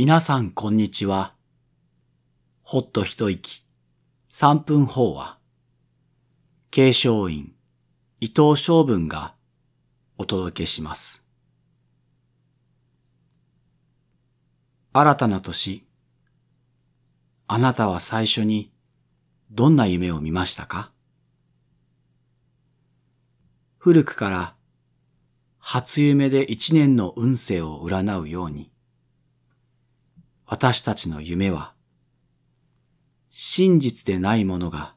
皆さんこんにちは。ほっと一息、三分法話。継承院、伊藤昌文がお届けします。新たな年、あなたは最初にどんな夢を見ましたか？古くから初夢で一年の運勢を占うように、私たちの夢は、真実でないものが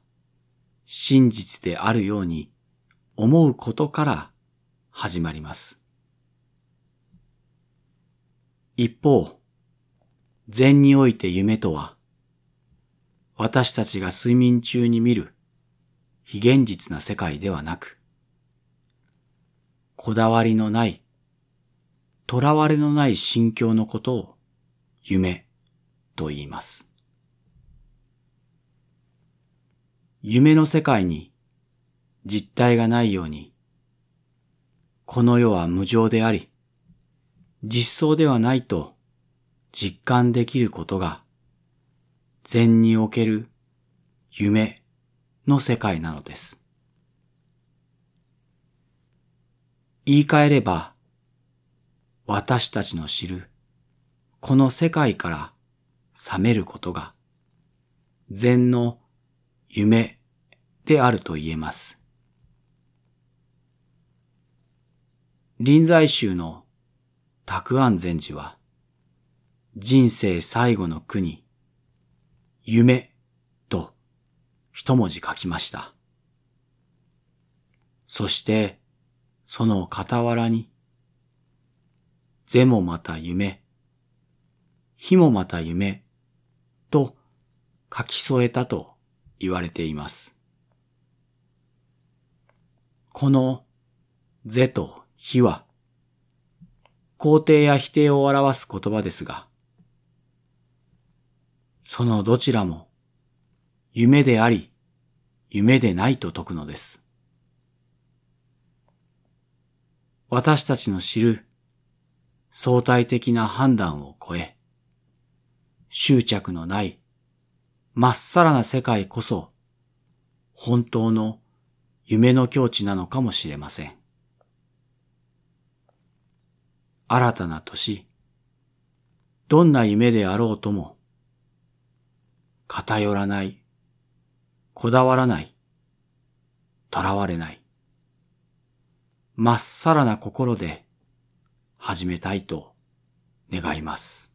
真実であるように思うことから始まります。一方、禅において夢とは、私たちが睡眠中に見る非現実な世界ではなく、こだわりのない、囚われのない心境のことを夢と言います。夢の世界に実体がないように、この世は無常であり、実相ではないと実感できることが、禅における夢の世界なのです。言い換えれば、私たちの知るこの世界から覚めることが、禅の夢であると言えます。臨済宗の沢安禅師は、人生最後の句に、夢と一文字書きました。そして、その傍らに、是もまた夢、非もまた夢と書き添えたと言われています。この是と非は肯定や否定を表す言葉ですが、そのどちらも夢であり夢でないと説くのです。私たちの知る相対的な判断を超え、執着のないまっさらな世界こそ本当の夢の境地なのかもしれません。新たな年、どんな夢であろうとも、偏らない、こだわらない、囚われない、まっさらな心で始めたいと願います。